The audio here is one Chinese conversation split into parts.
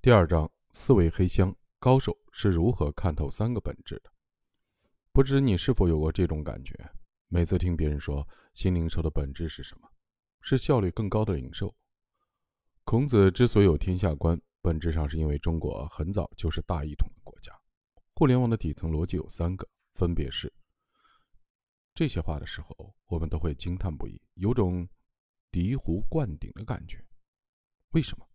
第二章：四维黑箱高手是如何看透三个本质的？不知你是否有过这种感觉？每次听别人说新零售的本质是什么，是效率更高的零售。孔子之所以有天下观，本质上是因为中国很早就是大一统的国家。互联网的底层逻辑有三个，分别是：这些话的时候，我们都会惊叹不已，有种醍醐灌顶的感觉。为什么？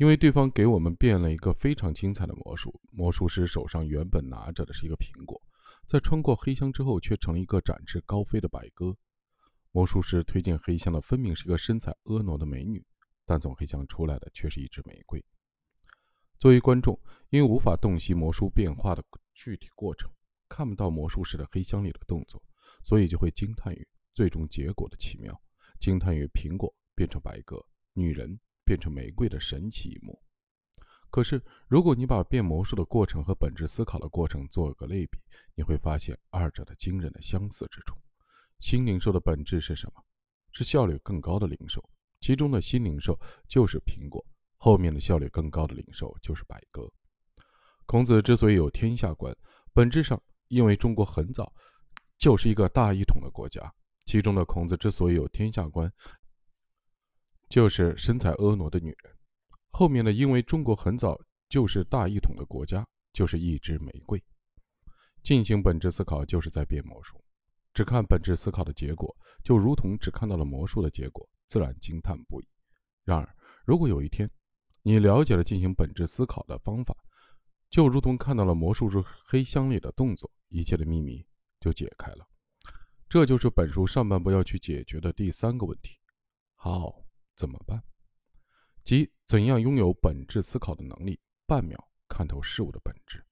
因为对方给我们变了一个非常精彩的魔术，魔术师手上原本拿着的是一个苹果，在穿过黑箱之后，却成了一个展翅高飞的白鸽。魔术师推荐黑箱的分明是一个身材婀娜的美女，但从黑箱出来的却是一支玫瑰。作为观众，因为无法洞悉魔术变化的具体过程，看不到魔术师的黑箱里的动作，所以就会惊叹于最终结果的奇妙，惊叹于苹果变成白鸽，女人。变成玫瑰的神奇一幕。可是，如果你把变魔术的过程和本质思考的过程做个类比，你会发现二者的惊人的相似之处。新零售的本质是什么？是效率更高的零售，其中的新零售就是苹果，后面的效率更高的零售就是百格。孔子之所以有天下观，本质上因为中国很早就是一个大一统的国家，其中的孔子之所以有天下观。就是身材婀娜的女人，后面的因为中国很早就是大一统的国家，就是一支玫瑰。进行本质思考就是在变魔术，只看本质思考的结果，就如同只看到了魔术的结果，自然惊叹不已。然而，如果有一天你了解了进行本质思考的方法，就如同看到了魔术师黑箱里的动作，一切的秘密就解开了。这就是本书上半部要去解决的第三个问题：好。怎么办？即怎样拥有本质思考的能力，半秒看透事物的本质